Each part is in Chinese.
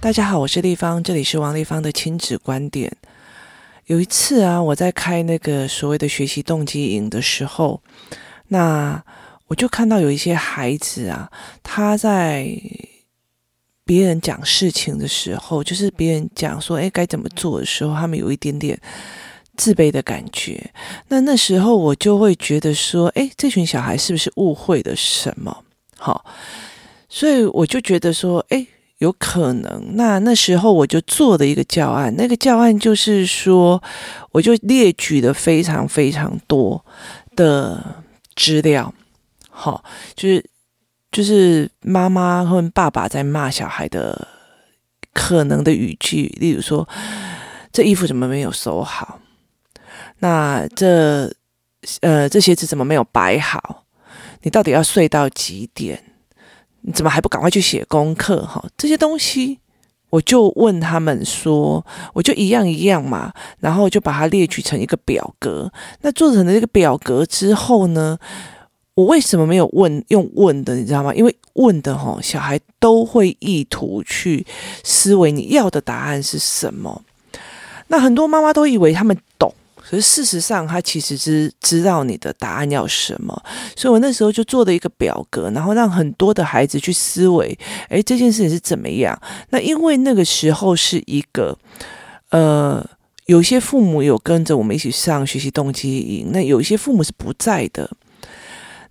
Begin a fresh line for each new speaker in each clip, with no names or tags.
大家好，我是丽芳，这里是王丽芳的亲子观点。有一次啊，我在开那个所谓的学习动机营的时候，那我就看到有一些孩子啊，他在别人讲事情的时候，就是别人讲说，哎，该怎么做的时候，他们有一点点自卑的感觉。那那时候我就会觉得说，哎，这群小孩是不是误会了什么？好，所以我就觉得说，哎。有可能，那那时候我就做的一个教案，那个教案就是说，我就列举了非常非常多的资料，好，就是就是妈妈和爸爸在骂小孩的可能的语句，例如说，这衣服怎么没有收好？那这呃这鞋子怎么没有摆好？你到底要睡到几点？你怎么还不赶快去写功课？哈，这些东西，我就问他们说，我就一样一样嘛，然后就把它列举成一个表格。那做成了这个表格之后呢，我为什么没有问用问的？你知道吗？因为问的哈，小孩都会意图去思维你要的答案是什么。那很多妈妈都以为他们懂。可是事实上，他其实是知道你的答案要什么，所以我那时候就做了一个表格，然后让很多的孩子去思维，诶，这件事情是怎么样？那因为那个时候是一个，呃，有些父母有跟着我们一起上学习动机营，那有一些父母是不在的，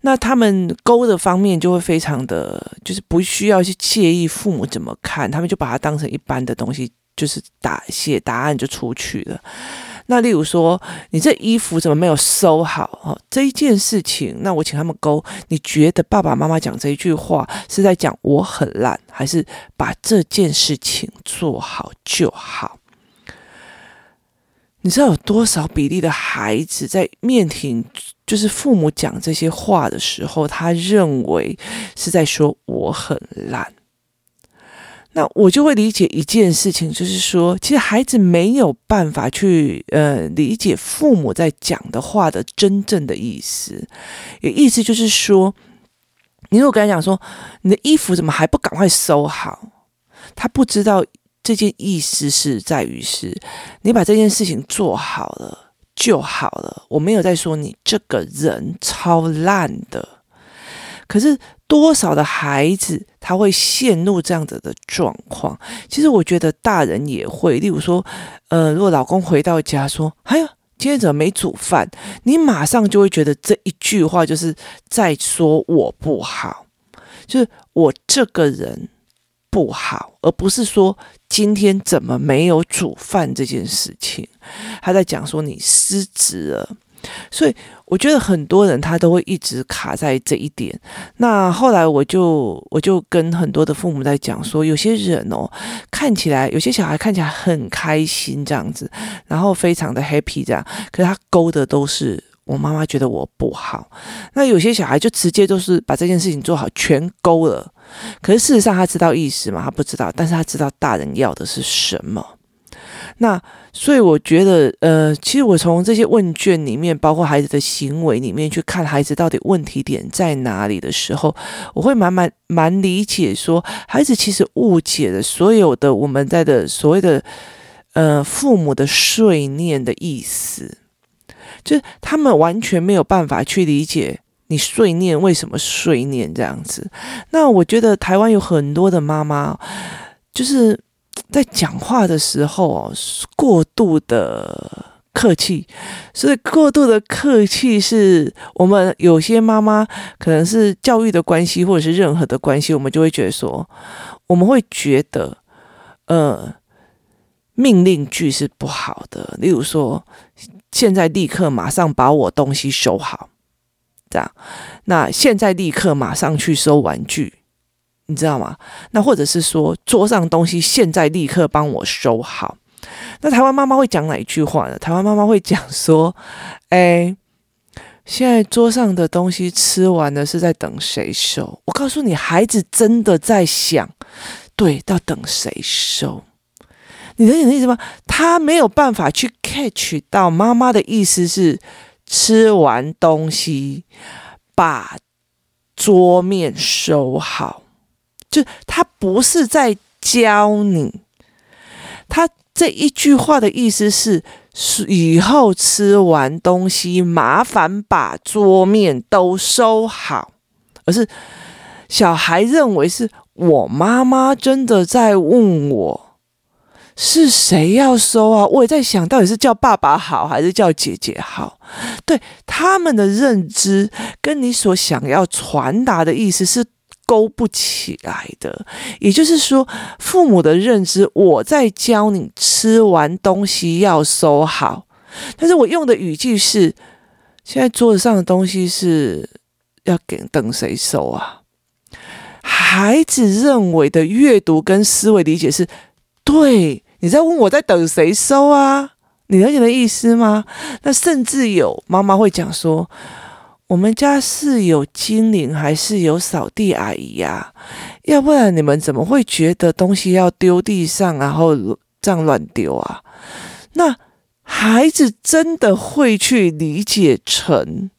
那他们勾的方面就会非常的，就是不需要去介意父母怎么看，他们就把它当成一般的东西，就是打写答案就出去了。那例如说，你这衣服怎么没有收好？哦，这一件事情，那我请他们勾。你觉得爸爸妈妈讲这一句话是在讲我很烂，还是把这件事情做好就好？你知道有多少比例的孩子在面听，就是父母讲这些话的时候，他认为是在说我很烂？那我就会理解一件事情，就是说，其实孩子没有办法去呃理解父母在讲的话的真正的意思。也意思就是说，你如果跟他讲说，你的衣服怎么还不赶快收好？他不知道这件意思是在于是，你把这件事情做好了就好了。我没有在说你这个人超烂的，可是。多少的孩子他会陷入这样子的状况？其实我觉得大人也会。例如说，呃，如果老公回到家说：“哎呀，今天怎么没煮饭？”你马上就会觉得这一句话就是在说我不好，就是我这个人不好，而不是说今天怎么没有煮饭这件事情。他在讲说你失职了。所以我觉得很多人他都会一直卡在这一点。那后来我就我就跟很多的父母在讲说，有些人哦，看起来有些小孩看起来很开心这样子，然后非常的 happy 这样，可是他勾的都是我妈妈觉得我不好。那有些小孩就直接都是把这件事情做好，全勾了。可是事实上他知道意思吗？他不知道，但是他知道大人要的是什么。那所以我觉得，呃，其实我从这些问卷里面，包括孩子的行为里面去看孩子到底问题点在哪里的时候，我会蛮蛮蛮理解说，孩子其实误解了所有的我们在的所谓的呃父母的碎念的意思，就他们完全没有办法去理解你碎念为什么碎念这样子。那我觉得台湾有很多的妈妈，就是。在讲话的时候哦，过度的客气，所以过度的客气是我们有些妈妈可能是教育的关系，或者是任何的关系，我们就会觉得说，我们会觉得，呃，命令句是不好的。例如说，现在立刻马上把我东西收好，这样，那现在立刻马上去收玩具。你知道吗？那或者是说，桌上东西现在立刻帮我收好。那台湾妈妈会讲哪一句话呢？台湾妈妈会讲说：“哎，现在桌上的东西吃完了，是在等谁收？”我告诉你，孩子真的在想，对，要等谁收？你能理解意思吗？他没有办法去 catch 到妈妈的意思是吃完东西把桌面收好。就他不是在教你，他这一句话的意思是，以后吃完东西，麻烦把桌面都收好，而是小孩认为是我妈妈真的在问我。是谁要收啊？我也在想到底是叫爸爸好还是叫姐姐好？对，他们的认知跟你所想要传达的意思是勾不起来的。也就是说，父母的认知，我在教你吃完东西要收好，但是我用的语句是：现在桌子上的东西是要给等谁收啊？孩子认为的阅读跟思维理解是对。你在问我在等谁收啊？你了解的意思吗？那甚至有妈妈会讲说，我们家是有精灵还是有扫地阿姨呀？要不然你们怎么会觉得东西要丢地上，然后这样乱丢啊？那孩子真的会去理解成，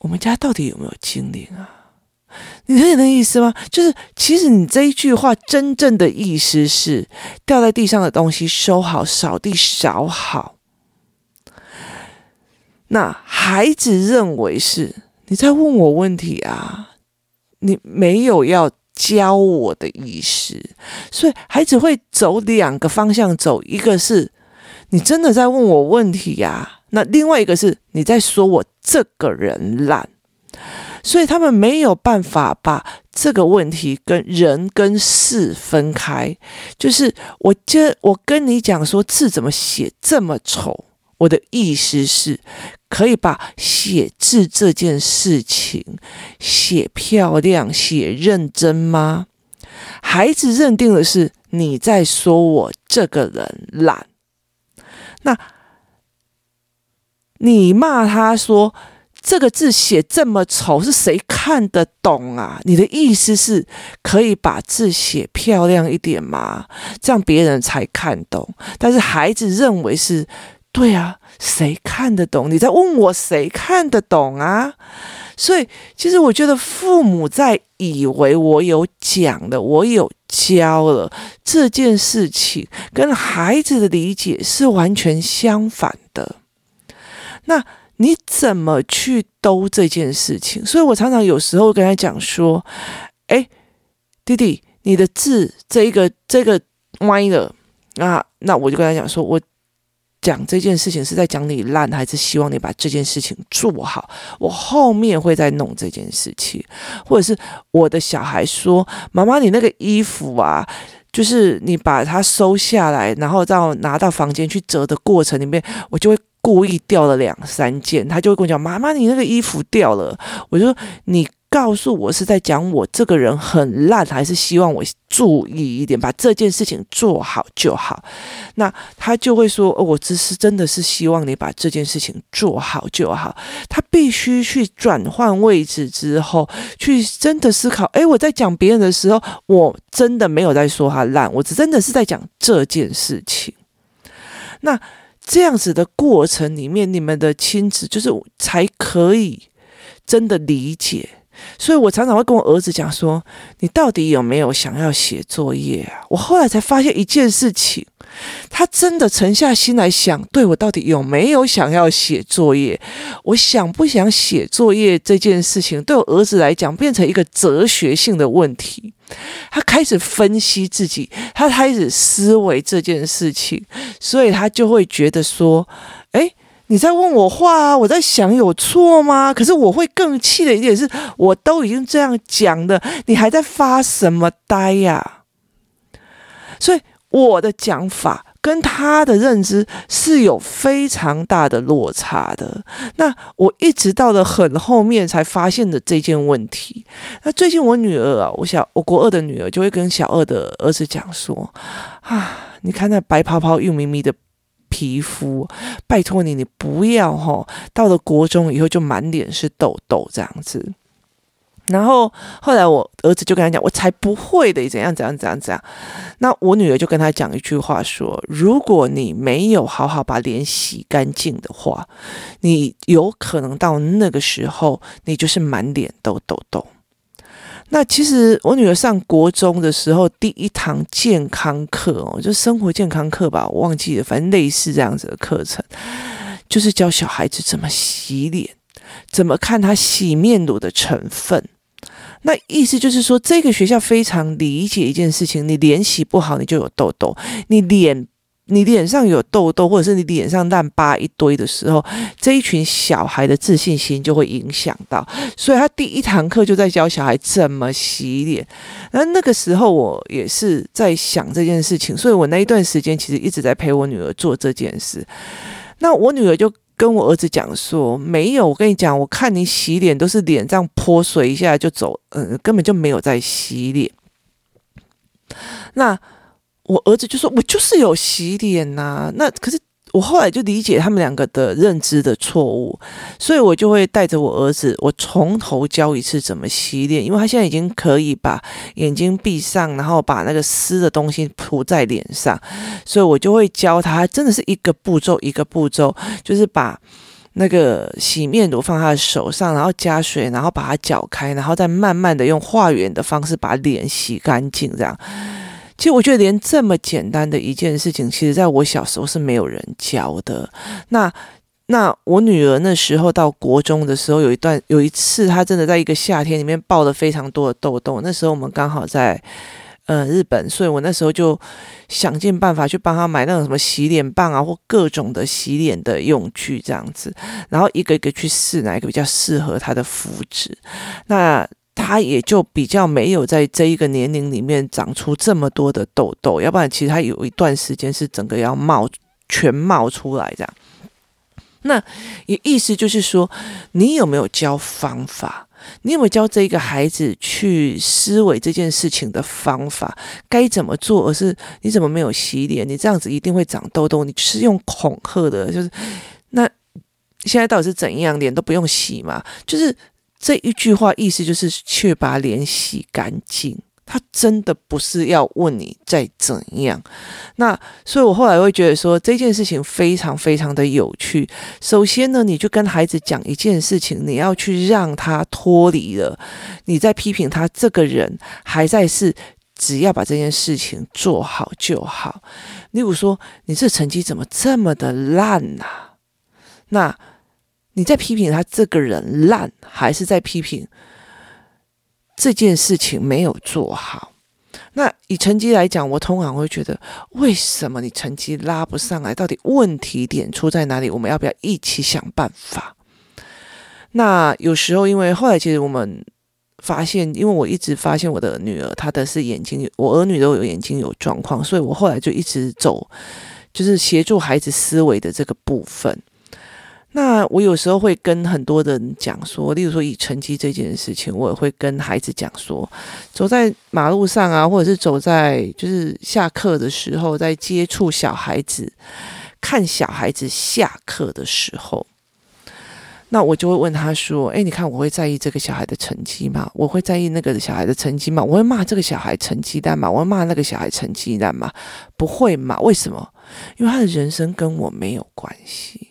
我们家到底有没有精灵啊？你理解那意思吗？就是其实你这一句话真正的意思是掉在地上的东西收好，扫地扫好。那孩子认为是你在问我问题啊，你没有要教我的意思，所以孩子会走两个方向走，一个是你真的在问我问题呀，那另外一个是你在说我这个人懒。所以他们没有办法把这个问题跟人跟事分开。就是我跟我跟你讲说字怎么写这么丑，我的意思是可以把写字这件事情写漂亮、写认真吗？孩子认定的是你在说我这个人懒，那你骂他说。这个字写这么丑，是谁看得懂啊？你的意思是可以把字写漂亮一点吗？这样别人才看懂。但是孩子认为是对啊，谁看得懂？你在问我谁看得懂啊？所以其实我觉得父母在以为我有讲了，我有教了这件事情，跟孩子的理解是完全相反的。那。你怎么去兜这件事情？所以我常常有时候跟他讲说：“哎，弟弟，你的字这个这个歪了啊。”那我就跟他讲说：“我讲这件事情是在讲你烂，还是希望你把这件事情做好？我后面会再弄这件事情，或者是我的小孩说：‘妈妈，你那个衣服啊，就是你把它收下来，然后到拿到房间去折的过程里面，我就会。’”故意掉了两三件，他就会跟我讲：“妈妈，你那个衣服掉了。”我就说：“你告诉我是在讲我这个人很烂，还是希望我注意一点，把这件事情做好就好？”那他就会说：“哦，我只是真的是希望你把这件事情做好就好。”他必须去转换位置之后，去真的思考：“诶，我在讲别人的时候，我真的没有在说他烂，我只真的是在讲这件事情。”那。这样子的过程里面，你们的亲子就是才可以真的理解。所以我常常会跟我儿子讲说：“你到底有没有想要写作业啊？”我后来才发现一件事情，他真的沉下心来想，对我到底有没有想要写作业？我想不想写作业这件事情，对我儿子来讲变成一个哲学性的问题。他开始分析自己，他开始思维这件事情，所以他就会觉得说：“诶，你在问我话啊，我在想有错吗？可是我会更气的一点是，我都已经这样讲了，你还在发什么呆呀？所以我的讲法。”跟他的认知是有非常大的落差的。那我一直到了很后面才发现的这件问题。那最近我女儿啊，我小我国二的女儿就会跟小二的儿子讲说：“啊，你看那白泡泡、又咪咪的皮肤，拜托你，你不要齁，到了国中以后就满脸是痘痘这样子。”然后后来我儿子就跟他讲，我才不会的，怎样怎样怎样怎样。那我女儿就跟他讲一句话说：如果你没有好好把脸洗干净的话，你有可能到那个时候，你就是满脸都痘痘。那其实我女儿上国中的时候，第一堂健康课哦，就生活健康课吧，我忘记了，反正类似这样子的课程，就是教小孩子怎么洗脸，怎么看他洗面乳的成分。那意思就是说，这个学校非常理解一件事情：你脸洗不好，你就有痘痘；你脸。你脸上有痘痘，或者是你脸上烂疤一堆的时候，这一群小孩的自信心就会影响到。所以他第一堂课就在教小孩怎么洗脸。那那个时候我也是在想这件事情，所以我那一段时间其实一直在陪我女儿做这件事。那我女儿就跟我儿子讲说：“没有，我跟你讲，我看你洗脸都是脸这样泼水一下就走，嗯，根本就没有在洗脸。”那。我儿子就说：“我就是有洗脸呐。”那可是我后来就理解他们两个的认知的错误，所以我就会带着我儿子，我从头教一次怎么洗脸，因为他现在已经可以把眼睛闭上，然后把那个湿的东西涂在脸上，所以我就会教他，真的是一个步骤一个步骤，就是把那个洗面乳放他的手上，然后加水，然后把它搅开，然后再慢慢的用画圆的方式把脸洗干净，这样。其实我觉得，连这么简单的一件事情，其实在我小时候是没有人教的。那那我女儿那时候到国中的时候，有一段有一次，她真的在一个夏天里面爆了非常多的痘痘。那时候我们刚好在呃日本，所以我那时候就想尽办法去帮她买那种什么洗脸棒啊，或各种的洗脸的用具这样子，然后一个一个去试哪一个比较适合她的肤质。那他也就比较没有在这一个年龄里面长出这么多的痘痘，要不然其实他有一段时间是整个要冒全冒出来这样。那也意思就是说，你有没有教方法？你有没有教这一个孩子去思维这件事情的方法？该怎么做？而是你怎么没有洗脸？你这样子一定会长痘痘。你是用恐吓的，就是那现在到底是怎样？脸都不用洗嘛？就是。这一句话意思就是去把脸洗干净，他真的不是要问你再怎样。那所以我后来会觉得说这件事情非常非常的有趣。首先呢，你就跟孩子讲一件事情，你要去让他脱离了你在批评他这个人，还在是只要把这件事情做好就好。例如说，你这成绩怎么这么的烂呐？那。你在批评他这个人烂，还是在批评这件事情没有做好？那以成绩来讲，我通常会觉得，为什么你成绩拉不上来？到底问题点出在哪里？我们要不要一起想办法？那有时候，因为后来其实我们发现，因为我一直发现我的女儿她的是眼睛，我儿女都有眼睛有状况，所以我后来就一直走，就是协助孩子思维的这个部分。那我有时候会跟很多人讲说，例如说以成绩这件事情，我也会跟孩子讲说，走在马路上啊，或者是走在就是下课的时候，在接触小孩子，看小孩子下课的时候，那我就会问他说：“诶，你看我会在意这个小孩的成绩吗？我会在意那个小孩的成绩吗？我会骂这个小孩成绩烂吗？我会骂那个小孩成绩烂吗？不会嘛？为什么？因为他的人生跟我没有关系。”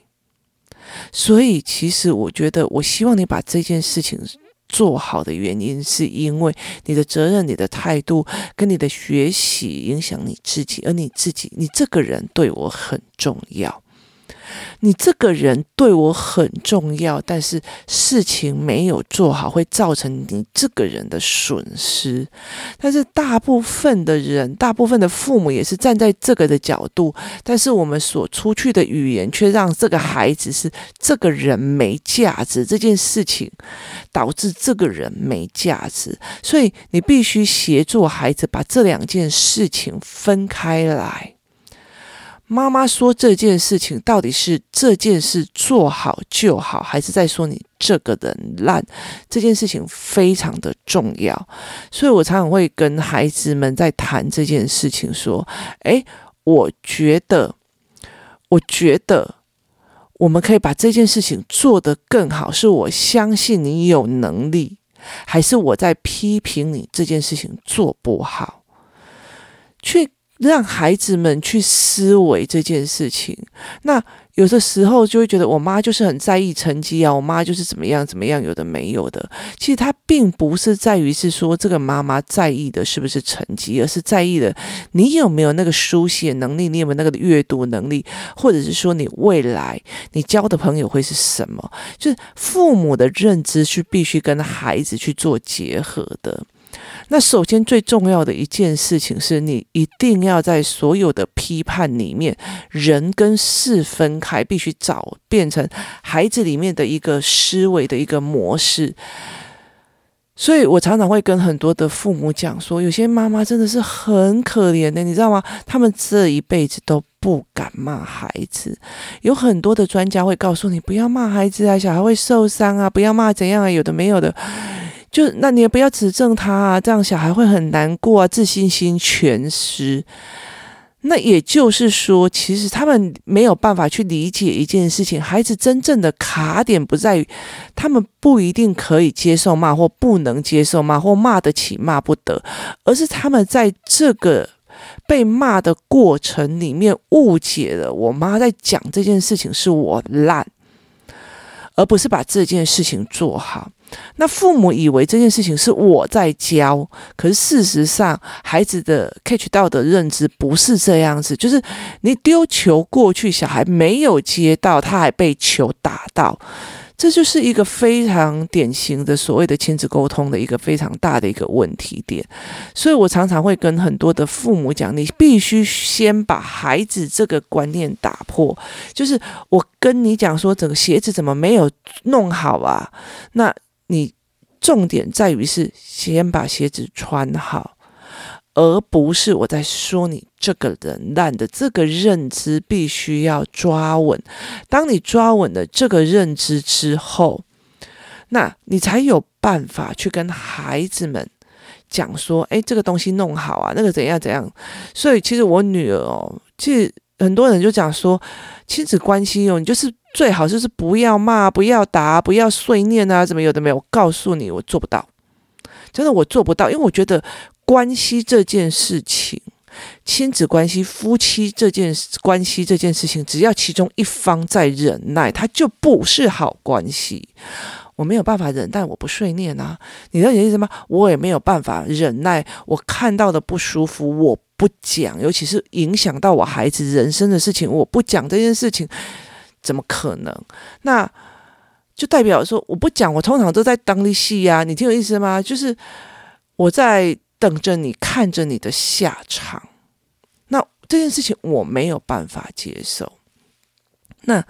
所以，其实我觉得，我希望你把这件事情做好的原因，是因为你的责任、你的态度跟你的学习影响你自己，而你自己，你这个人对我很重要。你这个人对我很重要，但是事情没有做好，会造成你这个人的损失。但是大部分的人，大部分的父母也是站在这个的角度，但是我们所出去的语言却让这个孩子是这个人没价值，这件事情导致这个人没价值。所以你必须协助孩子把这两件事情分开来。妈妈说这件事情到底是这件事做好就好，还是在说你这个人烂？这件事情非常的重要，所以我常常会跟孩子们在谈这件事情，说：“诶，我觉得，我觉得我们可以把这件事情做得更好，是我相信你有能力，还是我在批评你这件事情做不好？”去。让孩子们去思维这件事情。那有的时候就会觉得我妈就是很在意成绩啊，我妈就是怎么样怎么样，有的没有的。其实她并不是在于是说这个妈妈在意的是不是成绩，而是在意的你有没有那个书写能力，你有没有那个阅读能力，或者是说你未来你交的朋友会是什么？就是父母的认知是必须跟孩子去做结合的。那首先最重要的一件事情是你一定要在所有的批判里面，人跟事分开，必须找变成孩子里面的一个思维的一个模式。所以我常常会跟很多的父母讲说，有些妈妈真的是很可怜的，你知道吗？他们这一辈子都不敢骂孩子。有很多的专家会告诉你，不要骂孩子啊，小孩会受伤啊，不要骂怎样啊，有的没有的。就那你也不要指正他啊，这样小孩会很难过啊，自信心全失。那也就是说，其实他们没有办法去理解一件事情。孩子真正的卡点不在于他们不一定可以接受骂，或不能接受骂，或骂得起骂不得，而是他们在这个被骂的过程里面误解了我妈在讲这件事情是我烂，而不是把这件事情做好。那父母以为这件事情是我在教，可是事实上，孩子的 catch 到的认知不是这样子，就是你丢球过去，小孩没有接到，他还被球打到，这就是一个非常典型的所谓的亲子沟通的一个非常大的一个问题点。所以我常常会跟很多的父母讲，你必须先把孩子这个观念打破，就是我跟你讲说，整个鞋子怎么没有弄好啊？那你重点在于是先把鞋子穿好，而不是我在说你这个人烂的这个认知必须要抓稳。当你抓稳了这个认知之后，那你才有办法去跟孩子们讲说：“诶，这个东西弄好啊，那个怎样怎样。”所以其实我女儿哦，其实很多人就讲说亲子关系哦，你就是。最好就是不要骂，不要打，不要碎念啊，怎么有的没有？我告诉你，我做不到，真的我做不到，因为我觉得关系这件事情，亲子关系、夫妻这件关系这件事情，只要其中一方在忍耐，它就不是好关系。我没有办法忍耐，我不碎念啊，你了解意思吗？我也没有办法忍耐，我看到的不舒服，我不讲，尤其是影响到我孩子人生的事情，我不讲这件事情。怎么可能？那就代表说我不讲，我通常都在当利戏呀。你听我意思吗？就是我在等着你，看着你的下场。那这件事情我没有办法接受。那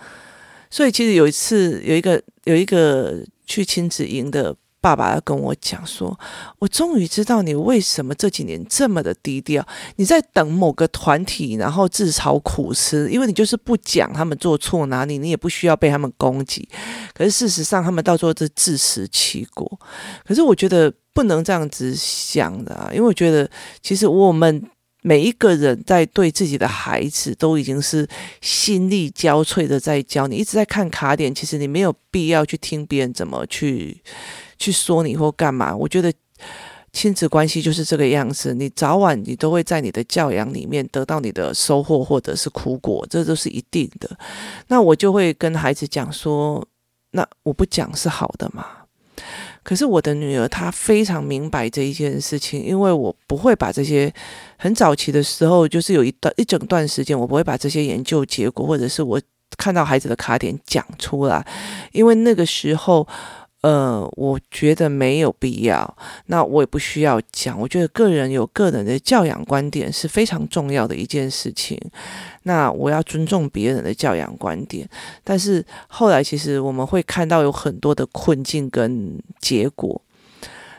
所以其实有一次，有一个有一个去亲子营的。爸爸要跟我讲说，我终于知道你为什么这几年这么的低调。你在等某个团体，然后自嘲苦吃，因为你就是不讲他们做错哪里，你也不需要被他们攻击。可是事实上，他们到最后是自食其果。可是我觉得不能这样子想的啊，因为我觉得其实我们每一个人在对自己的孩子都已经是心力交瘁的在教。你一直在看卡点，其实你没有必要去听别人怎么去。去说你或干嘛？我觉得亲子关系就是这个样子，你早晚你都会在你的教养里面得到你的收获或者是苦果，这都是一定的。那我就会跟孩子讲说，那我不讲是好的嘛？可是我的女儿她非常明白这一件事情，因为我不会把这些很早期的时候，就是有一段一整段时间，我不会把这些研究结果或者是我看到孩子的卡点讲出来，因为那个时候。呃，我觉得没有必要，那我也不需要讲。我觉得个人有个人的教养观点是非常重要的一件事情。那我要尊重别人的教养观点，但是后来其实我们会看到有很多的困境跟结果。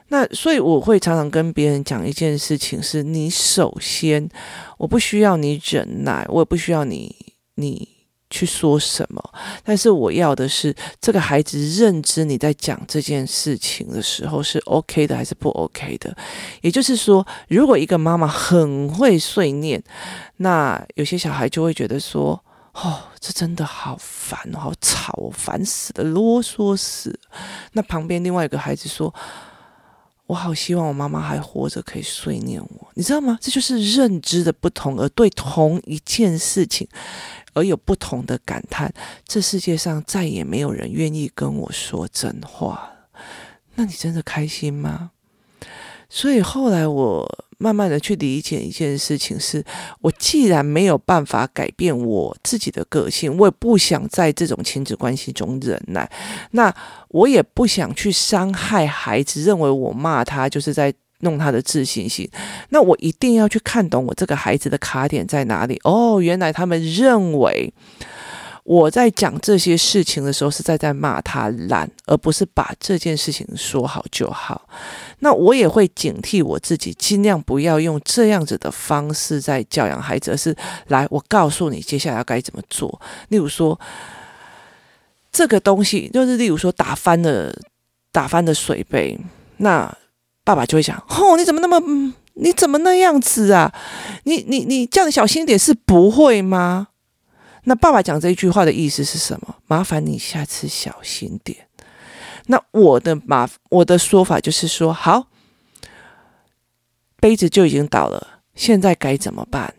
那所以我会常常跟别人讲一件事情：是你首先，我不需要你忍耐，我也不需要你你。去说什么？但是我要的是这个孩子认知你在讲这件事情的时候是 OK 的还是不 OK 的。也就是说，如果一个妈妈很会碎念，那有些小孩就会觉得说：“哦，这真的好烦，好吵，烦死了，啰嗦死。”那旁边另外一个孩子说：“我好希望我妈妈还活着，可以碎念我，你知道吗？这就是认知的不同，而对同一件事情而有不同的感叹。这世界上再也没有人愿意跟我说真话，那你真的开心吗？所以后来我慢慢的去理解一件事情是，是我既然没有办法改变我自己的个性，我也不想在这种亲子关系中忍耐，那我也不想去伤害孩子，认为我骂他就是在弄他的自信心，那我一定要去看懂我这个孩子的卡点在哪里。哦，原来他们认为。我在讲这些事情的时候，是在在骂他懒，而不是把这件事情说好就好。那我也会警惕我自己，尽量不要用这样子的方式在教养孩子，而是来，我告诉你接下来要该怎么做。例如说，这个东西就是，例如说打翻了打翻的水杯，那爸爸就会想：哦，你怎么那么，你怎么那样子啊？你你你叫你小心点，是不会吗？那爸爸讲这一句话的意思是什么？麻烦你下次小心点。那我的麻我的说法就是说，好，杯子就已经倒了，现在该怎么办？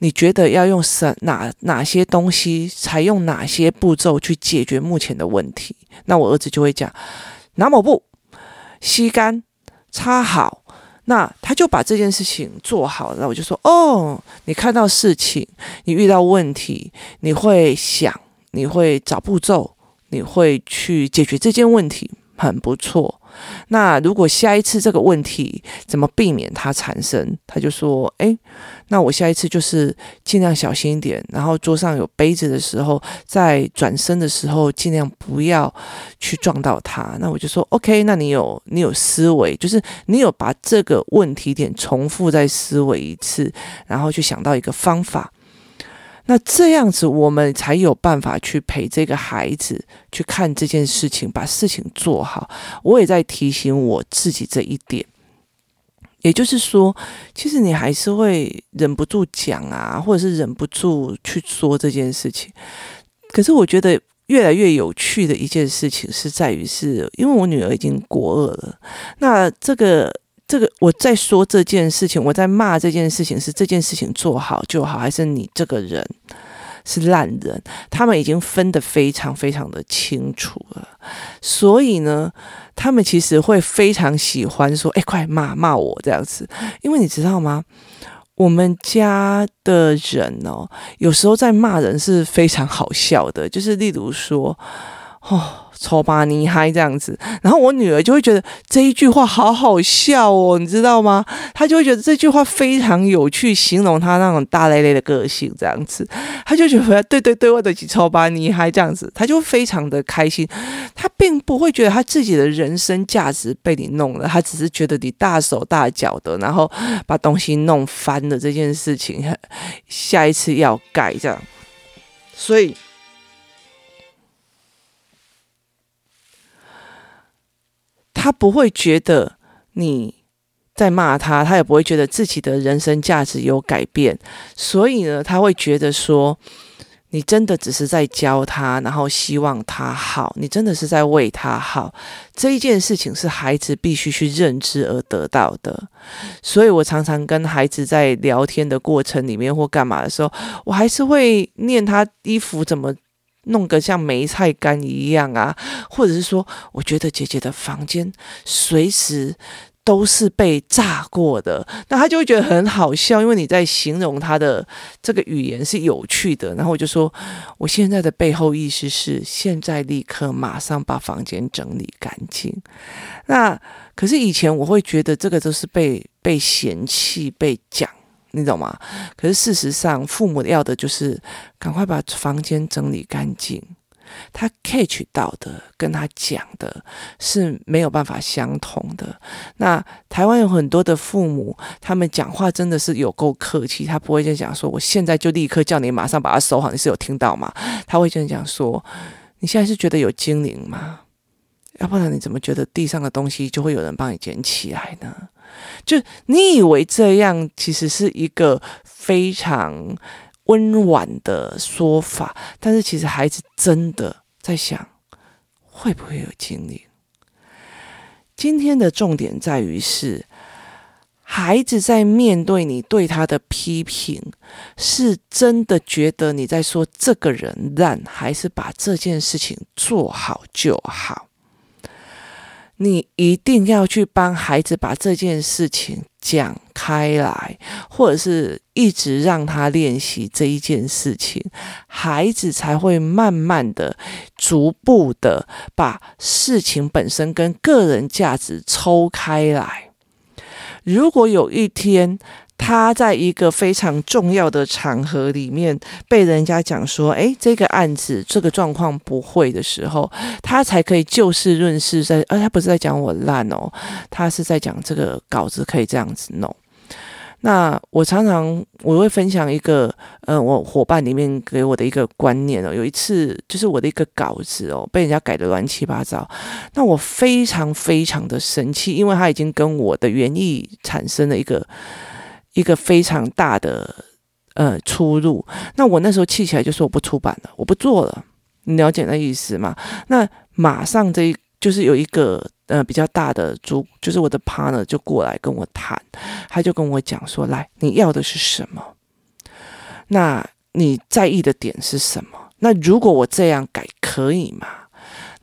你觉得要用什哪哪些东西，采用哪些步骤去解决目前的问题？那我儿子就会讲，拿抹布吸干，插好。那他就把这件事情做好了，那我就说哦，你看到事情，你遇到问题，你会想，你会找步骤，你会去解决这件问题，很不错。那如果下一次这个问题怎么避免它产生？他就说：“诶，那我下一次就是尽量小心一点，然后桌上有杯子的时候，在转身的时候尽量不要去撞到它。”那我就说：“OK，那你有你有思维，就是你有把这个问题点重复再思维一次，然后去想到一个方法。”那这样子，我们才有办法去陪这个孩子去看这件事情，把事情做好。我也在提醒我自己这一点，也就是说，其实你还是会忍不住讲啊，或者是忍不住去说这件事情。可是我觉得越来越有趣的一件事情是在于，是因为我女儿已经国二了，那这个。这个我在说这件事情，我在骂这件事情，是这件事情做好就好，还是你这个人是烂人？他们已经分得非常非常的清楚了，所以呢，他们其实会非常喜欢说：“哎，快骂骂我这样子。”因为你知道吗？我们家的人哦，有时候在骂人是非常好笑的，就是例如说，哦。丑吧你还这样子，然后我女儿就会觉得这一句话好好笑哦，你知道吗？她就会觉得这句话非常有趣，形容她那种大咧咧的个性这样子，她就觉得对对对，我的丑吧你还这样子，她就非常的开心。她并不会觉得她自己的人生价值被你弄了，她只是觉得你大手大脚的，然后把东西弄翻了这件事情，下一次要改这样，所以。他不会觉得你在骂他，他也不会觉得自己的人生价值有改变，所以呢，他会觉得说，你真的只是在教他，然后希望他好，你真的是在为他好。这一件事情是孩子必须去认知而得到的，所以我常常跟孩子在聊天的过程里面或干嘛的时候，我还是会念他衣服怎么。弄个像梅菜干一样啊，或者是说，我觉得姐姐的房间随时都是被炸过的，那他就会觉得很好笑，因为你在形容他的这个语言是有趣的。然后我就说，我现在的背后意思是，现在立刻马上把房间整理干净。那可是以前我会觉得这个都是被被嫌弃、被讲。你懂吗？可是事实上，父母要的就是赶快把房间整理干净。他 catch 到的跟他讲的是没有办法相同的。那台湾有很多的父母，他们讲话真的是有够客气，他不会这样讲说：“我现在就立刻叫你马上把它收好。”你是有听到吗？他会这样讲说：“你现在是觉得有精灵吗？要不然你怎么觉得地上的东西就会有人帮你捡起来呢？”就你以为这样其实是一个非常温婉的说法，但是其实孩子真的在想，会不会有精灵？今天的重点在于是，孩子在面对你对他的批评，是真的觉得你在说这个人烂，还是把这件事情做好就好？你一定要去帮孩子把这件事情讲开来，或者是一直让他练习这一件事情，孩子才会慢慢的、逐步的把事情本身跟个人价值抽开来。如果有一天，他在一个非常重要的场合里面被人家讲说：“诶，这个案子这个状况不会的时候，他才可以就事论事在，而他不是在讲我烂哦，他是在讲这个稿子可以这样子弄。”那我常常我会分享一个，呃，我伙伴里面给我的一个观念哦。有一次就是我的一个稿子哦，被人家改得乱七八糟，那我非常非常的生气，因为他已经跟我的原意产生了一个。一个非常大的呃出入，那我那时候气起来就说我不出版了，我不做了，你了解那意思吗？那马上这一就是有一个呃比较大的主，就是我的 partner 就过来跟我谈，他就跟我讲说，来，你要的是什么？那你在意的点是什么？那如果我这样改可以吗？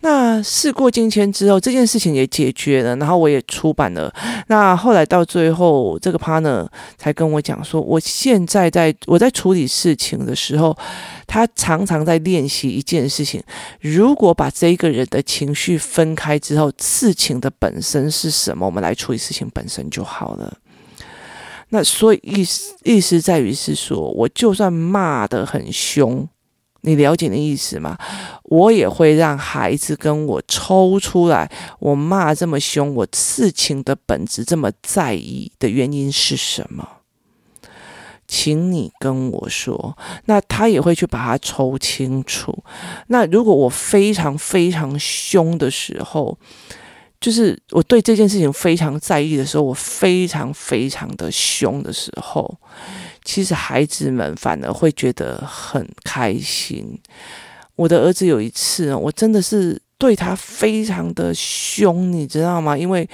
那事过境迁之后，这件事情也解决了，然后我也出版了。那后来到最后，这个 partner 才跟我讲说，我现在在我在处理事情的时候，他常常在练习一件事情：如果把这一个人的情绪分开之后，事情的本身是什么，我们来处理事情本身就好了。那所以意思意思在于是说，我就算骂得很凶。你了解的意思吗？我也会让孩子跟我抽出来，我骂这么凶，我事情的本质这么在意的原因是什么？请你跟我说。那他也会去把它抽清楚。那如果我非常非常凶的时候，就是我对这件事情非常在意的时候，我非常非常的凶的时候。其实孩子们反而会觉得很开心。我的儿子有一次，我真的是对他非常的凶，你知道吗？因为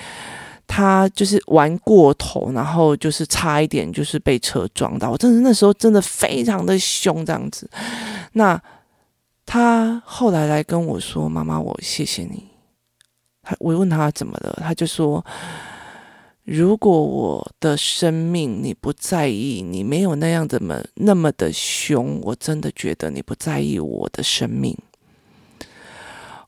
他就是玩过头，然后就是差一点就是被车撞到。我真的那时候真的非常的凶，这样子。那他后来来跟我说：“妈妈，我谢谢你。”他我问他怎么了，他就说。如果我的生命你不在意，你没有那样怎么那么的凶，我真的觉得你不在意我的生命。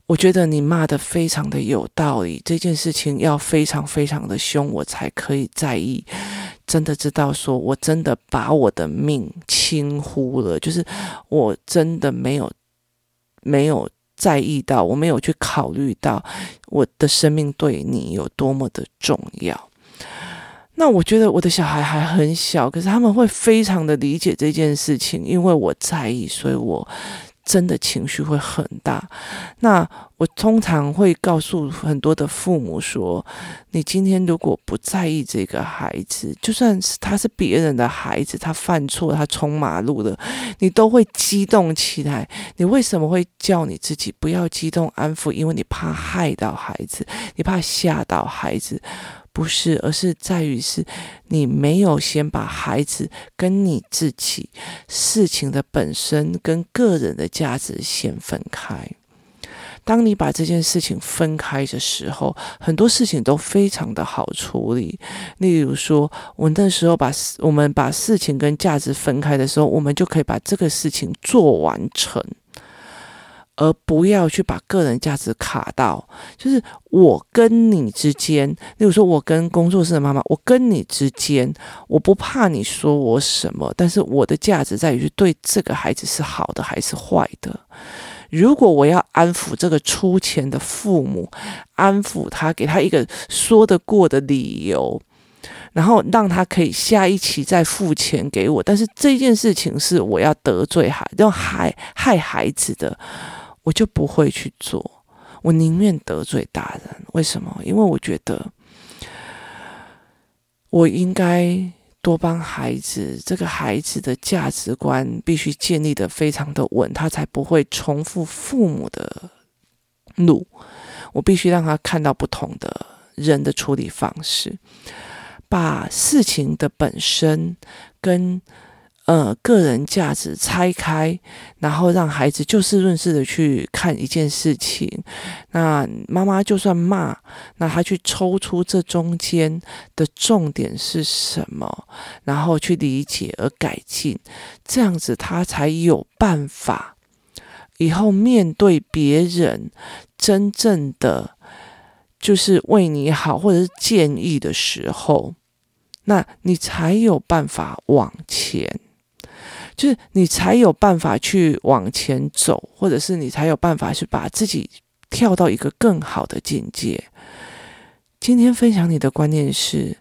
我觉得你骂得非常的有道理，这件事情要非常非常的凶，我才可以在意。真的知道说，我真的把我的命轻忽了，就是我真的没有没有在意到，我没有去考虑到我的生命对你有多么的重要。那我觉得我的小孩还很小，可是他们会非常的理解这件事情，因为我在意，所以我真的情绪会很大。那我通常会告诉很多的父母说：你今天如果不在意这个孩子，就算是他是别人的孩子，他犯错，他冲马路了，你都会激动起来。你为什么会叫你自己不要激动、安抚？因为你怕害到孩子，你怕吓到孩子。不是，而是在于是，你没有先把孩子跟你自己事情的本身跟个人的价值先分开。当你把这件事情分开的时候，很多事情都非常的好处理。例如说，我那时候把我们把事情跟价值分开的时候，我们就可以把这个事情做完成。而不要去把个人价值卡到，就是我跟你之间，例如说，我跟工作室的妈妈，我跟你之间，我不怕你说我什么，但是我的价值在于对这个孩子是好的还是坏的。如果我要安抚这个出钱的父母，安抚他，给他一个说得过的理由，然后让他可以下一期再付钱给我，但是这件事情是我要得罪孩，要害害孩子的。我就不会去做，我宁愿得罪大人。为什么？因为我觉得我应该多帮孩子，这个孩子的价值观必须建立得非常的稳，他才不会重复父母的路。我必须让他看到不同的人的处理方式，把事情的本身跟呃个人价值拆开，然后让孩子就事论事的去看一件事情。那妈妈就算骂，那他去抽出这中间的重点是什么，然后去理解而改进，这样子他才有办法以后面对别人真正的。就是为你好，或者是建议的时候，那你才有办法往前，就是你才有办法去往前走，或者是你才有办法去把自己跳到一个更好的境界。今天分享你的观念是，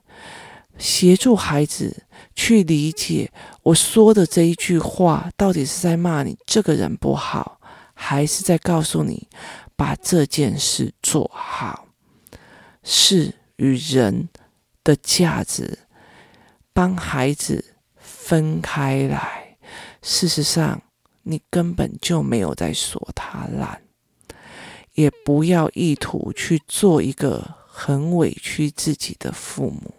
协助孩子去理解我说的这一句话，到底是在骂你这个人不好，还是在告诉你把这件事做好。事与人的价值，帮孩子分开来。事实上，你根本就没有在说他烂，也不要意图去做一个很委屈自己的父母。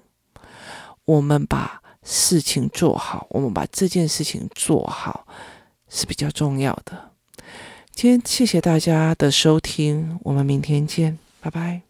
我们把事情做好，我们把这件事情做好是比较重要的。今天谢谢大家的收听，我们明天见，拜拜。